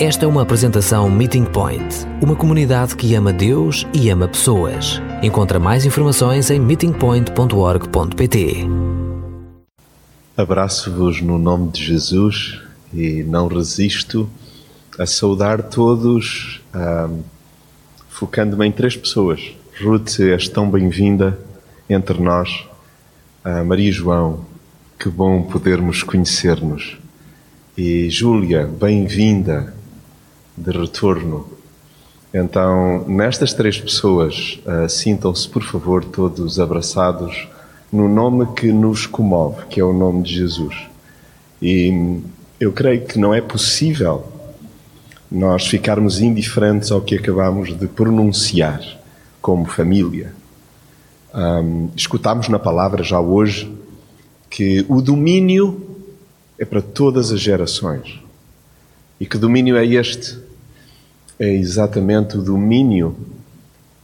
Esta é uma apresentação Meeting Point, uma comunidade que ama Deus e ama pessoas. Encontra mais informações em meetingpoint.org.pt. Abraço-vos no nome de Jesus e não resisto a saudar todos, um, focando-me em três pessoas. Ruth, és tão bem-vinda entre nós. Uh, Maria João, que bom podermos conhecer-nos. E Júlia, bem-vinda de retorno. Então, nestas três pessoas, uh, sintam-se, por favor, todos abraçados no nome que nos comove, que é o nome de Jesus. E eu creio que não é possível nós ficarmos indiferentes ao que acabamos de pronunciar como família. Um, escutámos na palavra já hoje que o domínio é para todas as gerações. E que domínio é este? É exatamente o domínio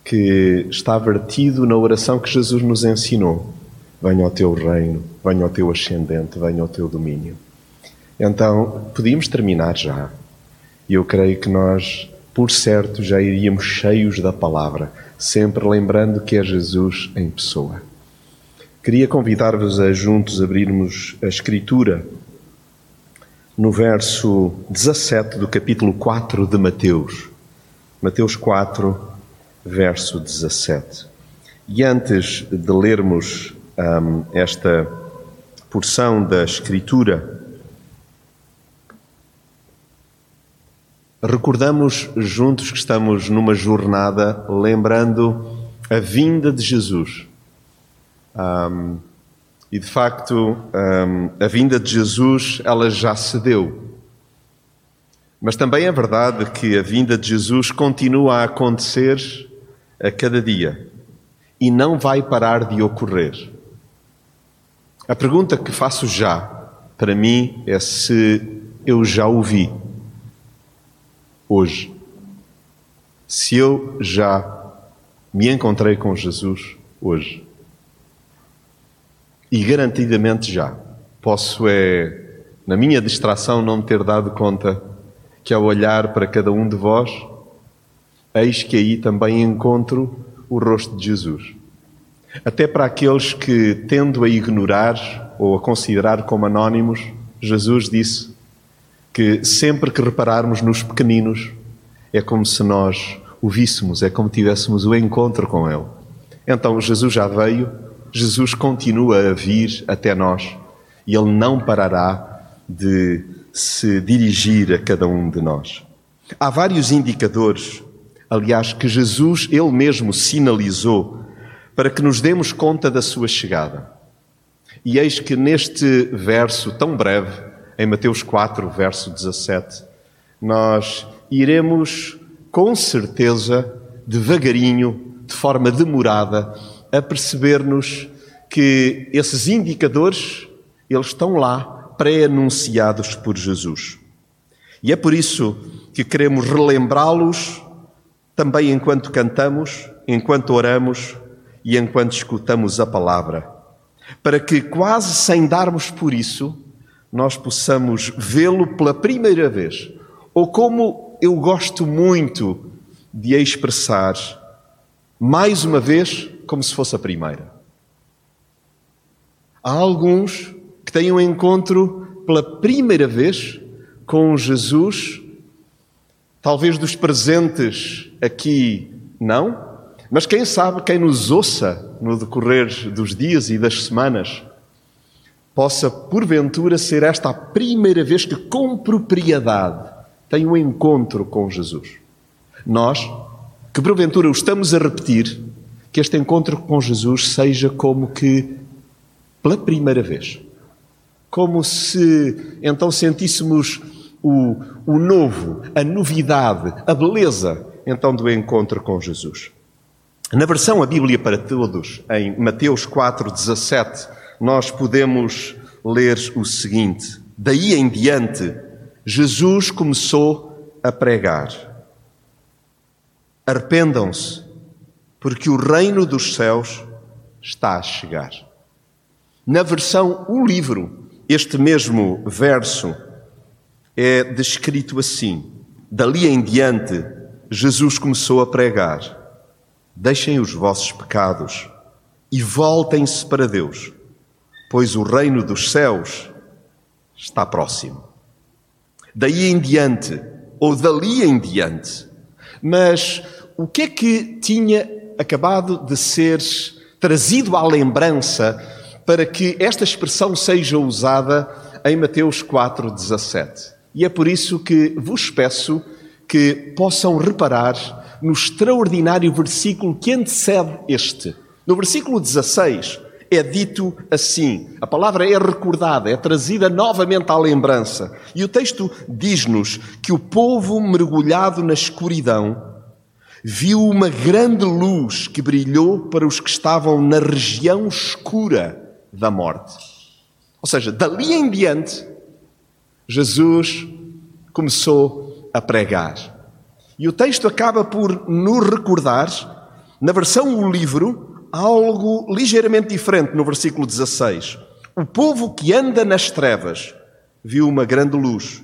que está vertido na oração que Jesus nos ensinou. Venha ao teu reino, venha ao teu ascendente, venha ao teu domínio. Então, podíamos terminar já. E eu creio que nós, por certo, já iríamos cheios da palavra, sempre lembrando que é Jesus em pessoa. Queria convidar-vos a juntos abrirmos a Escritura no verso 17 do capítulo 4 de Mateus. Mateus 4, verso 17. E antes de lermos um, esta porção da Escritura, recordamos juntos que estamos numa jornada lembrando a vinda de Jesus. Um, e de facto, um, a vinda de Jesus, ela já se deu. Mas também é verdade que a vinda de Jesus continua a acontecer a cada dia e não vai parar de ocorrer. A pergunta que faço já, para mim, é se eu já o vi hoje. Se eu já me encontrei com Jesus hoje. E garantidamente já. Posso é, na minha distração, não me ter dado conta que ao olhar para cada um de vós, eis que aí também encontro o rosto de Jesus. Até para aqueles que, tendo a ignorar ou a considerar como anónimos, Jesus disse que sempre que repararmos nos pequeninos, é como se nós o víssemos, é como tivéssemos o encontro com Ele. Então Jesus já veio, Jesus continua a vir até nós e Ele não parará de se dirigir a cada um de nós. Há vários indicadores, aliás, que Jesus ele mesmo sinalizou para que nos demos conta da sua chegada. E eis que neste verso tão breve, em Mateus 4, verso 17, nós iremos com certeza, devagarinho, de forma demorada, a perceber-nos que esses indicadores, eles estão lá, pré-anunciados por Jesus. E é por isso que queremos relembrá-los também enquanto cantamos, enquanto oramos e enquanto escutamos a palavra, para que, quase sem darmos por isso, nós possamos vê-lo pela primeira vez, ou como eu gosto muito de expressar, mais uma vez, como se fosse a primeira. Há alguns que têm um encontro pela primeira vez com Jesus, talvez dos presentes aqui não, mas quem sabe, quem nos ouça no decorrer dos dias e das semanas, possa porventura ser esta a primeira vez que com propriedade tem um encontro com Jesus. Nós, que porventura o estamos a repetir, que este encontro com Jesus seja como que pela primeira vez. Como se então sentíssemos o, o novo, a novidade, a beleza então do encontro com Jesus. Na versão A Bíblia para Todos, em Mateus 4, 17, nós podemos ler o seguinte: Daí em diante, Jesus começou a pregar: Arrependam-se, porque o reino dos céus está a chegar. Na versão O Livro, este mesmo verso é descrito assim: dali em diante, Jesus começou a pregar: Deixem os vossos pecados e voltem-se para Deus, pois o reino dos céus está próximo. Daí em diante, ou dali em diante. Mas o que é que tinha acabado de ser trazido à lembrança para que esta expressão seja usada em Mateus 4,17? E é por isso que vos peço que possam reparar no extraordinário versículo que antecede este. No versículo 16 é dito assim, a palavra é recordada, é trazida novamente à lembrança. E o texto diz-nos que o povo mergulhado na escuridão viu uma grande luz que brilhou para os que estavam na região escura da morte. Ou seja, dali em diante, Jesus começou a pregar. E o texto acaba por nos recordar, na versão o livro, algo ligeiramente diferente no versículo 16. O povo que anda nas trevas viu uma grande luz,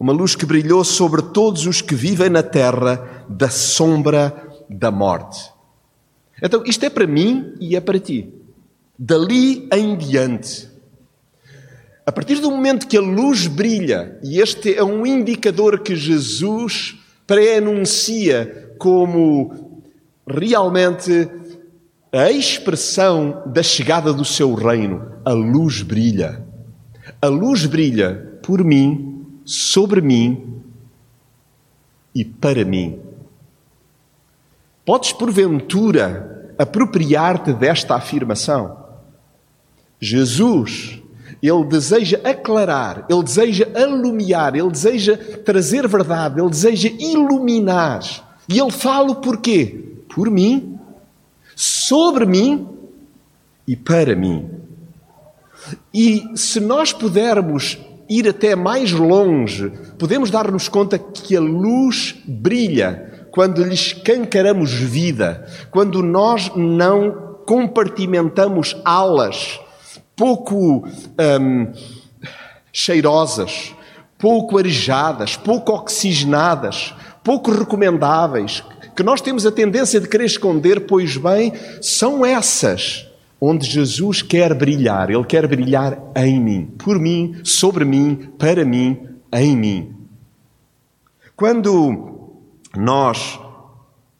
uma luz que brilhou sobre todos os que vivem na terra da sombra da morte. Então, isto é para mim e é para ti. Dali em diante, a partir do momento que a luz brilha, e este é um indicador que Jesus pré-anuncia como realmente a expressão da chegada do seu reino, a luz brilha. A luz brilha por mim, sobre mim e para mim. Podes, porventura, apropriar-te desta afirmação? Jesus ele deseja aclarar, ele deseja alumiar, ele deseja trazer verdade, ele deseja iluminar. E ele fala por quê? Por mim, sobre mim e para mim. E se nós pudermos ir até mais longe, podemos dar-nos conta que a luz brilha quando lhe escancaramos vida, quando nós não compartimentamos alas pouco hum, cheirosas, pouco arejadas, pouco oxigenadas, pouco recomendáveis, que nós temos a tendência de querer esconder, pois bem, são essas onde Jesus quer brilhar. Ele quer brilhar em mim, por mim, sobre mim, para mim, em mim. Quando nós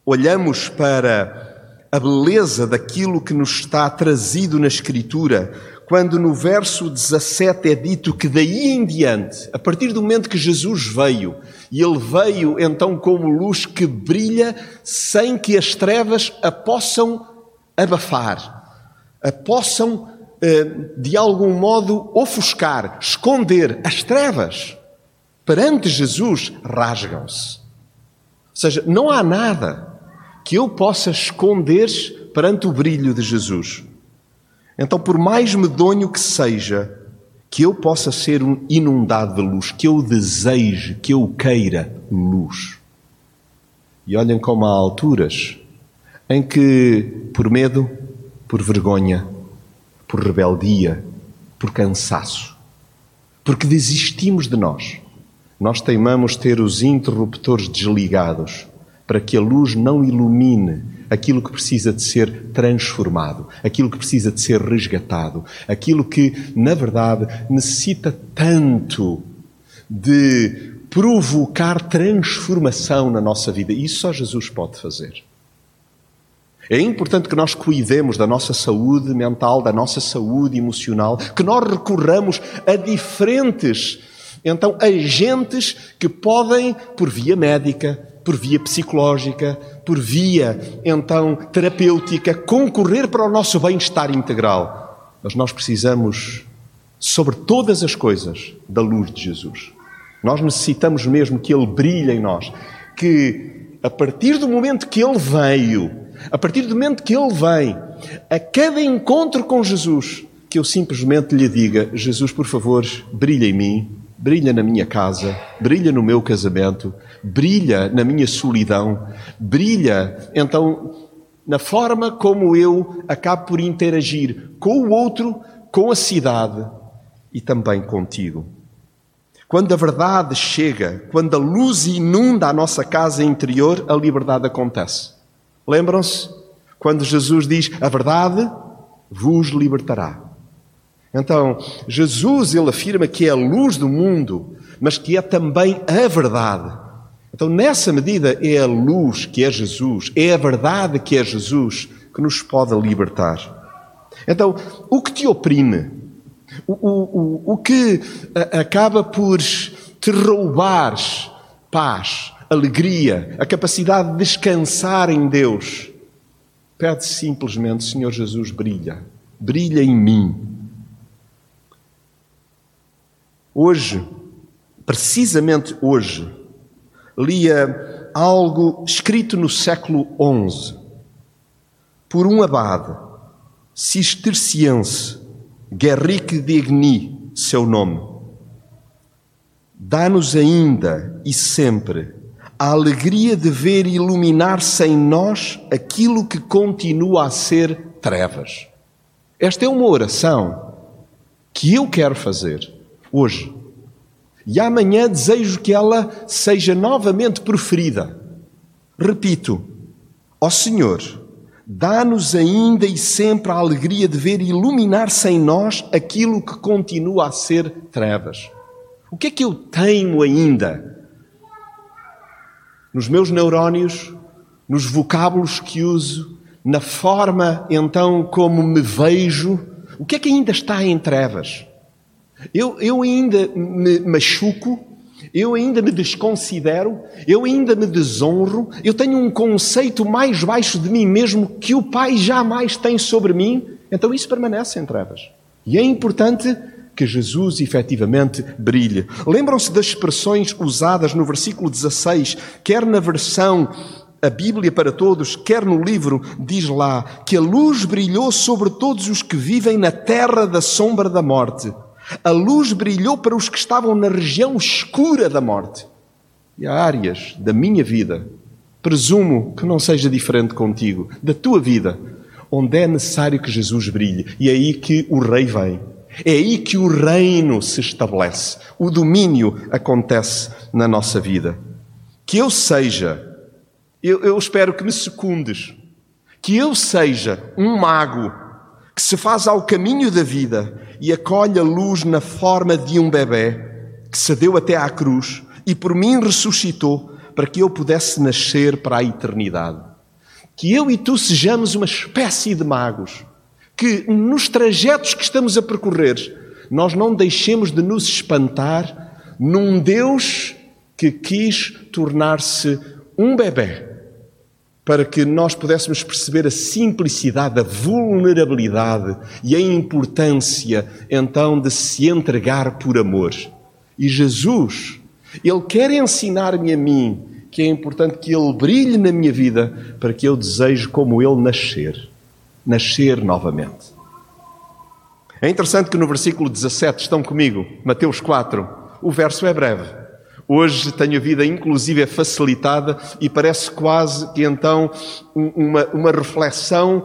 olhamos para a beleza daquilo que nos está trazido na Escritura, quando no verso 17 é dito que daí em diante, a partir do momento que Jesus veio, e ele veio então como luz que brilha sem que as trevas a possam abafar, possam eh, de algum modo ofuscar, esconder. As trevas perante Jesus rasgam-se. Ou seja, não há nada que eu possa esconder perante o brilho de Jesus. Então, por mais medonho que seja, que eu possa ser inundado de luz, que eu deseje, que eu queira luz. E olhem como há alturas em que, por medo, por vergonha, por rebeldia, por cansaço, porque desistimos de nós, nós teimamos ter os interruptores desligados para que a luz não ilumine aquilo que precisa de ser transformado, aquilo que precisa de ser resgatado, aquilo que, na verdade, necessita tanto de provocar transformação na nossa vida. Isso só Jesus pode fazer. É importante que nós cuidemos da nossa saúde mental, da nossa saúde emocional, que nós recorramos a diferentes, então, agentes que podem, por via médica, por via psicológica, por via, então, terapêutica, concorrer para o nosso bem-estar integral. Mas nós precisamos, sobre todas as coisas, da luz de Jesus. Nós necessitamos mesmo que Ele brilhe em nós. Que, a partir do momento que Ele veio, a partir do momento que Ele vem, a cada encontro com Jesus, que eu simplesmente lhe diga: Jesus, por favor, brilha em mim, brilha na minha casa, brilha no meu casamento, brilha na minha solidão, brilha então na forma como eu acabo por interagir com o outro, com a cidade e também contigo. Quando a verdade chega, quando a luz inunda a nossa casa interior, a liberdade acontece. Lembram-se? Quando Jesus diz: A verdade vos libertará. Então, Jesus, ele afirma que é a luz do mundo, mas que é também a verdade. Então, nessa medida, é a luz que é Jesus, é a verdade que é Jesus que nos pode libertar. Então, o que te oprime, o, o, o, o que acaba por te roubar paz, alegria, a capacidade de descansar em Deus, pede simplesmente, Senhor Jesus, brilha, brilha em mim. Hoje, precisamente hoje, lia algo escrito no século XI por um abade cisterciense, Guerrique de seu nome. Dá-nos ainda e sempre a alegria de ver iluminar-se em nós aquilo que continua a ser trevas. Esta é uma oração que eu quero fazer hoje. E amanhã desejo que ela seja novamente proferida. Repito, ó Senhor, dá-nos ainda e sempre a alegria de ver iluminar-se em nós aquilo que continua a ser trevas. O que é que eu tenho ainda? Nos meus neurónios, nos vocábulos que uso, na forma então como me vejo, o que é que ainda está em trevas? Eu, eu ainda me machuco, eu ainda me desconsidero, eu ainda me desonro, eu tenho um conceito mais baixo de mim mesmo que o Pai jamais tem sobre mim, então isso permanece em trevas. E é importante que Jesus efetivamente brilhe. Lembram-se das expressões usadas no versículo 16, quer na versão a Bíblia para todos, quer no livro, diz lá que a luz brilhou sobre todos os que vivem na terra da sombra da morte. A luz brilhou para os que estavam na região escura da morte. E há áreas da minha vida, presumo que não seja diferente contigo, da tua vida, onde é necessário que Jesus brilhe. E é aí que o Rei vem. É aí que o reino se estabelece. O domínio acontece na nossa vida. Que eu seja, eu, eu espero que me secundes, que eu seja um mago que se faz ao caminho da vida e acolhe a luz na forma de um bebê que se deu até à cruz e por mim ressuscitou para que eu pudesse nascer para a eternidade. Que eu e tu sejamos uma espécie de magos, que nos trajetos que estamos a percorrer, nós não deixemos de nos espantar num Deus que quis tornar-se um bebê para que nós pudéssemos perceber a simplicidade, a vulnerabilidade e a importância então de se entregar por amor. E Jesus, Ele quer ensinar-me a mim que é importante que Ele brilhe na minha vida para que eu deseje como Ele nascer, nascer novamente. É interessante que no versículo 17 estão comigo, Mateus 4, o verso é breve. Hoje tenho a vida, inclusive, é facilitada e parece quase que então uma, uma reflexão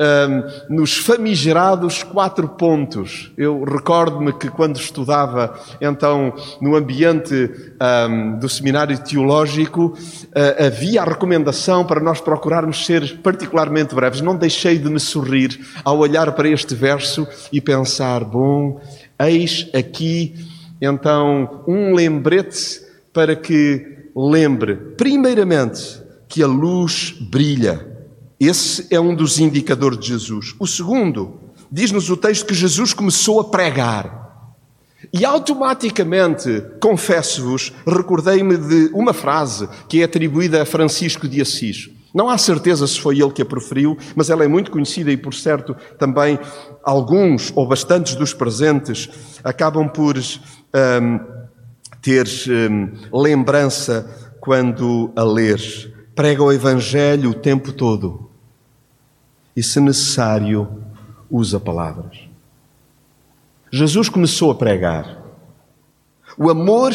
um, nos famigerados quatro pontos. Eu recordo-me que quando estudava então no ambiente um, do seminário teológico uh, havia a recomendação para nós procurarmos ser particularmente breves. Não deixei de me sorrir ao olhar para este verso e pensar: bom, eis aqui então um lembrete para que lembre, primeiramente, que a luz brilha. Esse é um dos indicadores de Jesus. O segundo, diz-nos o texto que Jesus começou a pregar. E automaticamente, confesso-vos, recordei-me de uma frase que é atribuída a Francisco de Assis. Não há certeza se foi ele que a proferiu, mas ela é muito conhecida e, por certo, também alguns ou bastantes dos presentes acabam por um, ter hum, lembrança quando a lês. Prega o Evangelho o tempo todo. E, se necessário, usa palavras. Jesus começou a pregar. O amor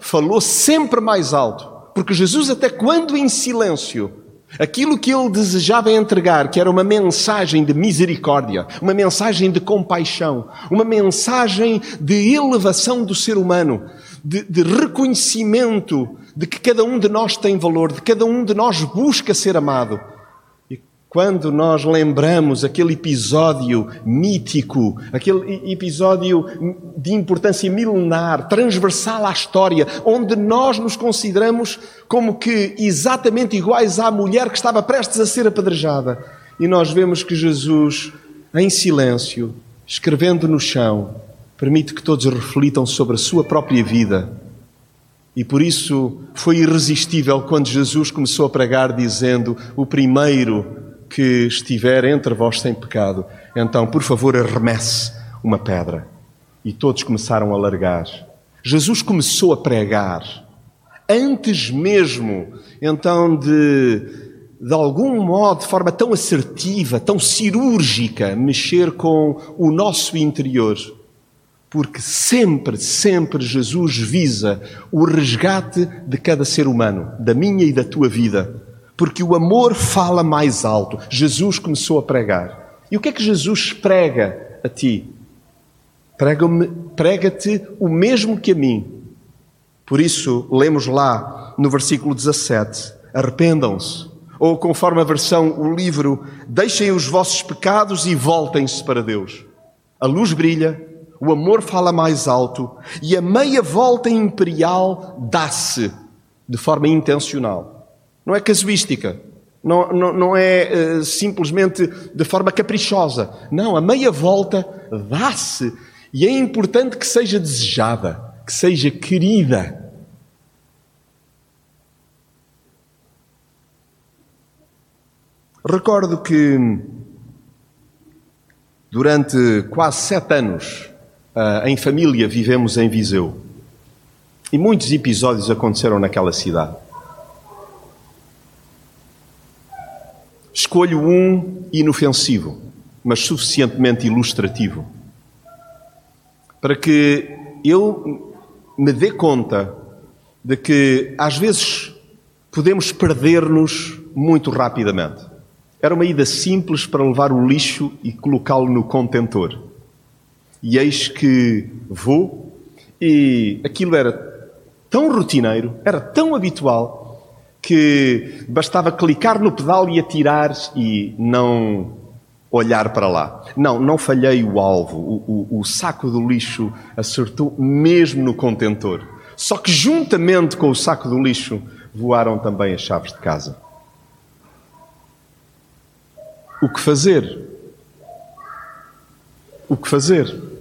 falou sempre mais alto, porque Jesus, até quando em silêncio, Aquilo que ele desejava entregar, que era uma mensagem de misericórdia, uma mensagem de compaixão, uma mensagem de elevação do ser humano, de, de reconhecimento de que cada um de nós tem valor, de cada um de nós busca ser amado. Quando nós lembramos aquele episódio mítico, aquele episódio de importância milenar, transversal à história, onde nós nos consideramos como que exatamente iguais à mulher que estava prestes a ser apedrejada, e nós vemos que Jesus, em silêncio, escrevendo no chão, permite que todos reflitam sobre a sua própria vida. E por isso foi irresistível quando Jesus começou a pregar, dizendo: O primeiro que estiver entre vós sem pecado, então, por favor, arremesse uma pedra. E todos começaram a largar. Jesus começou a pregar, antes mesmo, então, de, de algum modo, de forma tão assertiva, tão cirúrgica, mexer com o nosso interior porque sempre, sempre Jesus visa o resgate de cada ser humano, da minha e da tua vida. Porque o amor fala mais alto. Jesus começou a pregar. E o que é que Jesus prega a ti? Prega-te o mesmo que a mim. Por isso, lemos lá no versículo 17: Arrependam-se. Ou, conforme a versão, o livro, deixem os vossos pecados e voltem-se para Deus. A luz brilha, o amor fala mais alto e a meia volta imperial dá-se de forma intencional. Não é casuística, não, não, não é uh, simplesmente de forma caprichosa. Não, a meia volta dá-se e é importante que seja desejada, que seja querida. Recordo que durante quase sete anos Uh, em família vivemos em Viseu. E muitos episódios aconteceram naquela cidade. Escolho um inofensivo, mas suficientemente ilustrativo, para que eu me dê conta de que às vezes podemos perder-nos muito rapidamente. Era uma ida simples para levar o lixo e colocá-lo no contentor. E eis que vou, e aquilo era tão rotineiro, era tão habitual, que bastava clicar no pedal e atirar e não olhar para lá. Não, não falhei o alvo. O, o, o saco do lixo acertou mesmo no contentor. Só que juntamente com o saco do lixo voaram também as chaves de casa. O que fazer? O que fazer?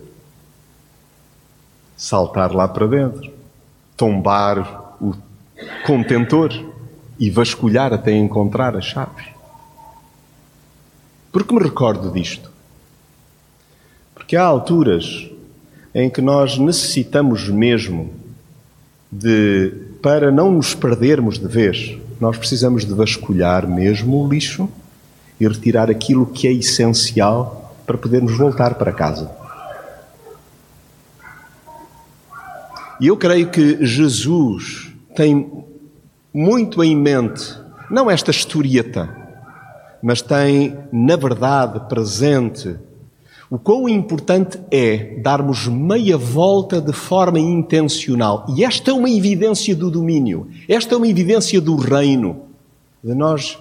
saltar lá para dentro, tombar o contentor e vasculhar até encontrar as chaves. Por que me recordo disto? Porque há alturas em que nós necessitamos mesmo de, para não nos perdermos de vez, nós precisamos de vasculhar mesmo o lixo e retirar aquilo que é essencial para podermos voltar para casa. E eu creio que Jesus tem muito em mente, não esta historieta, mas tem, na verdade, presente o quão importante é darmos meia volta de forma intencional. E esta é uma evidência do domínio, esta é uma evidência do reino, de nós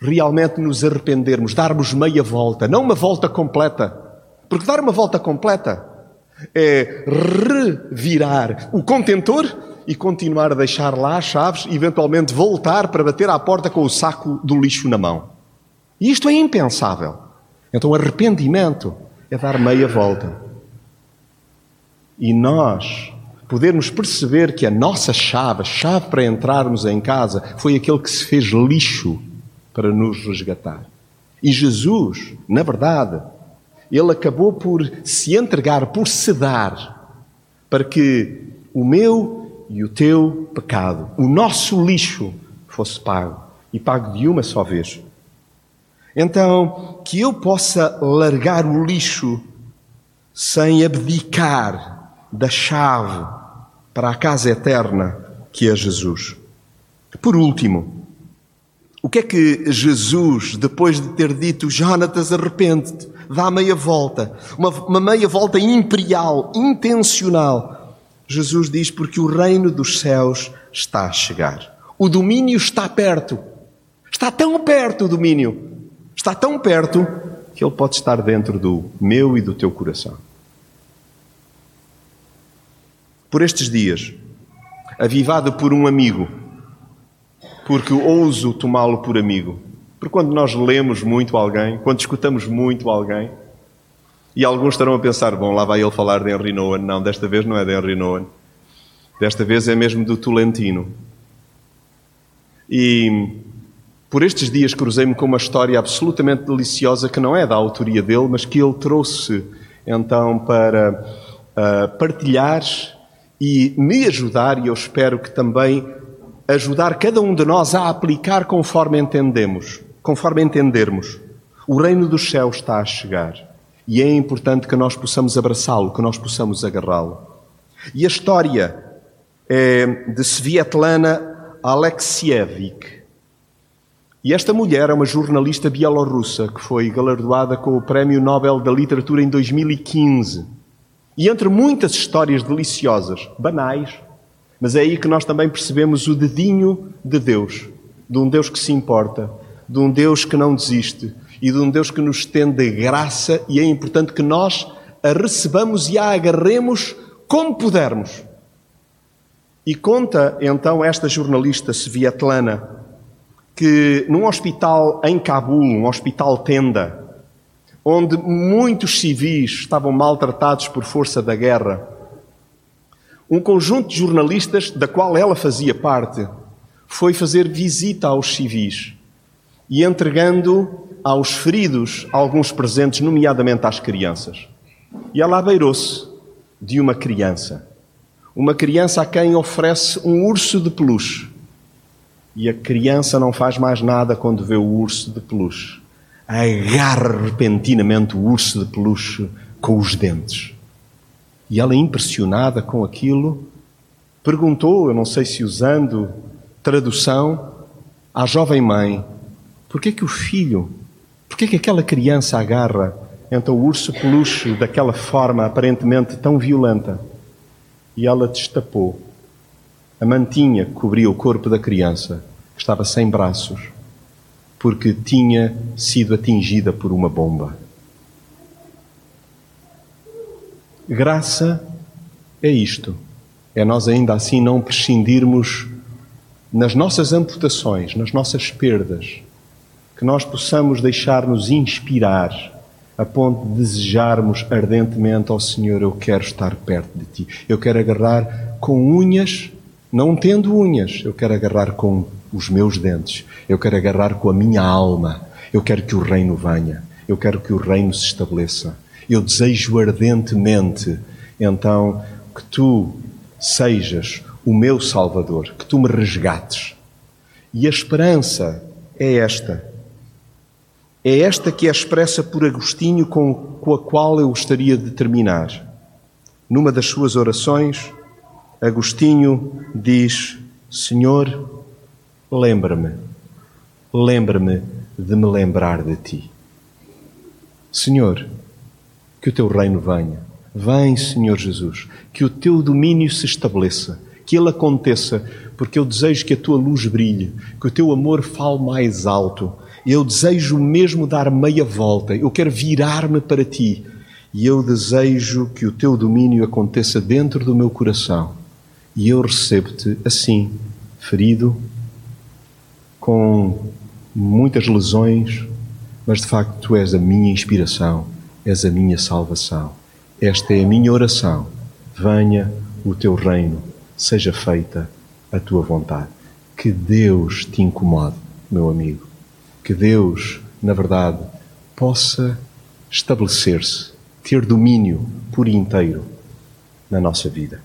realmente nos arrependermos, darmos meia volta, não uma volta completa. Porque dar uma volta completa é revirar o contentor e continuar a deixar lá as chaves e eventualmente voltar para bater à porta com o saco do lixo na mão. E isto é impensável. Então, arrependimento é dar meia volta. E nós podermos perceber que a nossa chave, a chave para entrarmos em casa, foi aquele que se fez lixo para nos resgatar. E Jesus, na verdade, ele acabou por se entregar, por se dar, para que o meu e o teu pecado, o nosso lixo, fosse pago e pago de uma só vez. Então, que eu possa largar o lixo sem abdicar da chave para a casa eterna que é Jesus. Por último, o que é que Jesus, depois de ter dito, Jonatas, arrepende-te, dá meia volta, uma, uma meia volta imperial, intencional. Jesus diz: porque o reino dos céus está a chegar. O domínio está perto. Está tão perto o domínio. Está tão perto que ele pode estar dentro do meu e do teu coração. Por estes dias, avivado por um amigo, porque ouso tomá-lo por amigo. Porque quando nós lemos muito alguém, quando escutamos muito alguém, e alguns estarão a pensar, bom, lá vai ele falar de Henry Nowen. Não, desta vez não é de Henry Nowen. Desta vez é mesmo do Tolentino. E por estes dias cruzei-me com uma história absolutamente deliciosa que não é da autoria dele, mas que ele trouxe então para uh, partilhar e me ajudar, e eu espero que também ajudar cada um de nós a aplicar conforme entendemos, conforme entendermos. O reino dos céus está a chegar e é importante que nós possamos abraçá-lo, que nós possamos agarrá-lo. E a história é de Svietlana Alexievich. E esta mulher é uma jornalista bielorrussa que foi galardoada com o Prémio Nobel da Literatura em 2015. E entre muitas histórias deliciosas, banais, mas é aí que nós também percebemos o dedinho de Deus, de um Deus que se importa, de um Deus que não desiste e de um Deus que nos estende graça e é importante que nós a recebamos e a agarremos como pudermos. E conta então esta jornalista Svietlana que num hospital em Cabul, um hospital tenda, onde muitos civis estavam maltratados por força da guerra. Um conjunto de jornalistas, da qual ela fazia parte, foi fazer visita aos civis e entregando aos feridos alguns presentes, nomeadamente às crianças. E ela abeirou-se de uma criança. Uma criança a quem oferece um urso de peluche. E a criança não faz mais nada quando vê o urso de peluche agarra repentinamente o urso de peluche com os dentes. E ela, impressionada com aquilo, perguntou, eu não sei se usando tradução, à jovem mãe: por que que o filho, por que que aquela criança agarra então o urso peluche daquela forma aparentemente tão violenta? E ela destapou. A mantinha que cobria o corpo da criança, que estava sem braços, porque tinha sido atingida por uma bomba. Graça é isto. É nós ainda assim não prescindirmos nas nossas amputações, nas nossas perdas, que nós possamos deixar-nos inspirar a ponto de desejarmos ardentemente ao Senhor, eu quero estar perto de Ti. Eu quero agarrar com unhas, não tendo unhas, eu quero agarrar com os meus dentes, eu quero agarrar com a minha alma, eu quero que o reino venha, eu quero que o reino se estabeleça. Eu desejo ardentemente, então, que tu sejas o meu Salvador, que tu me resgates. E a esperança é esta. É esta que é expressa por Agostinho, com, com a qual eu gostaria de terminar. Numa das suas orações, Agostinho diz: Senhor, lembra-me, lembra-me de me lembrar de ti. Senhor, que o teu reino venha. Vem, Senhor Jesus, que o teu domínio se estabeleça, que ele aconteça, porque eu desejo que a tua luz brilhe, que o teu amor fale mais alto. Eu desejo mesmo dar meia volta, eu quero virar-me para ti e eu desejo que o teu domínio aconteça dentro do meu coração. E eu recebo-te assim, ferido, com muitas lesões, mas de facto tu és a minha inspiração, és a minha salvação. Esta é a minha oração. Venha o teu reino, seja feita a tua vontade. Que Deus te incomode, meu amigo. Que Deus, na verdade, possa estabelecer-se, ter domínio por inteiro na nossa vida.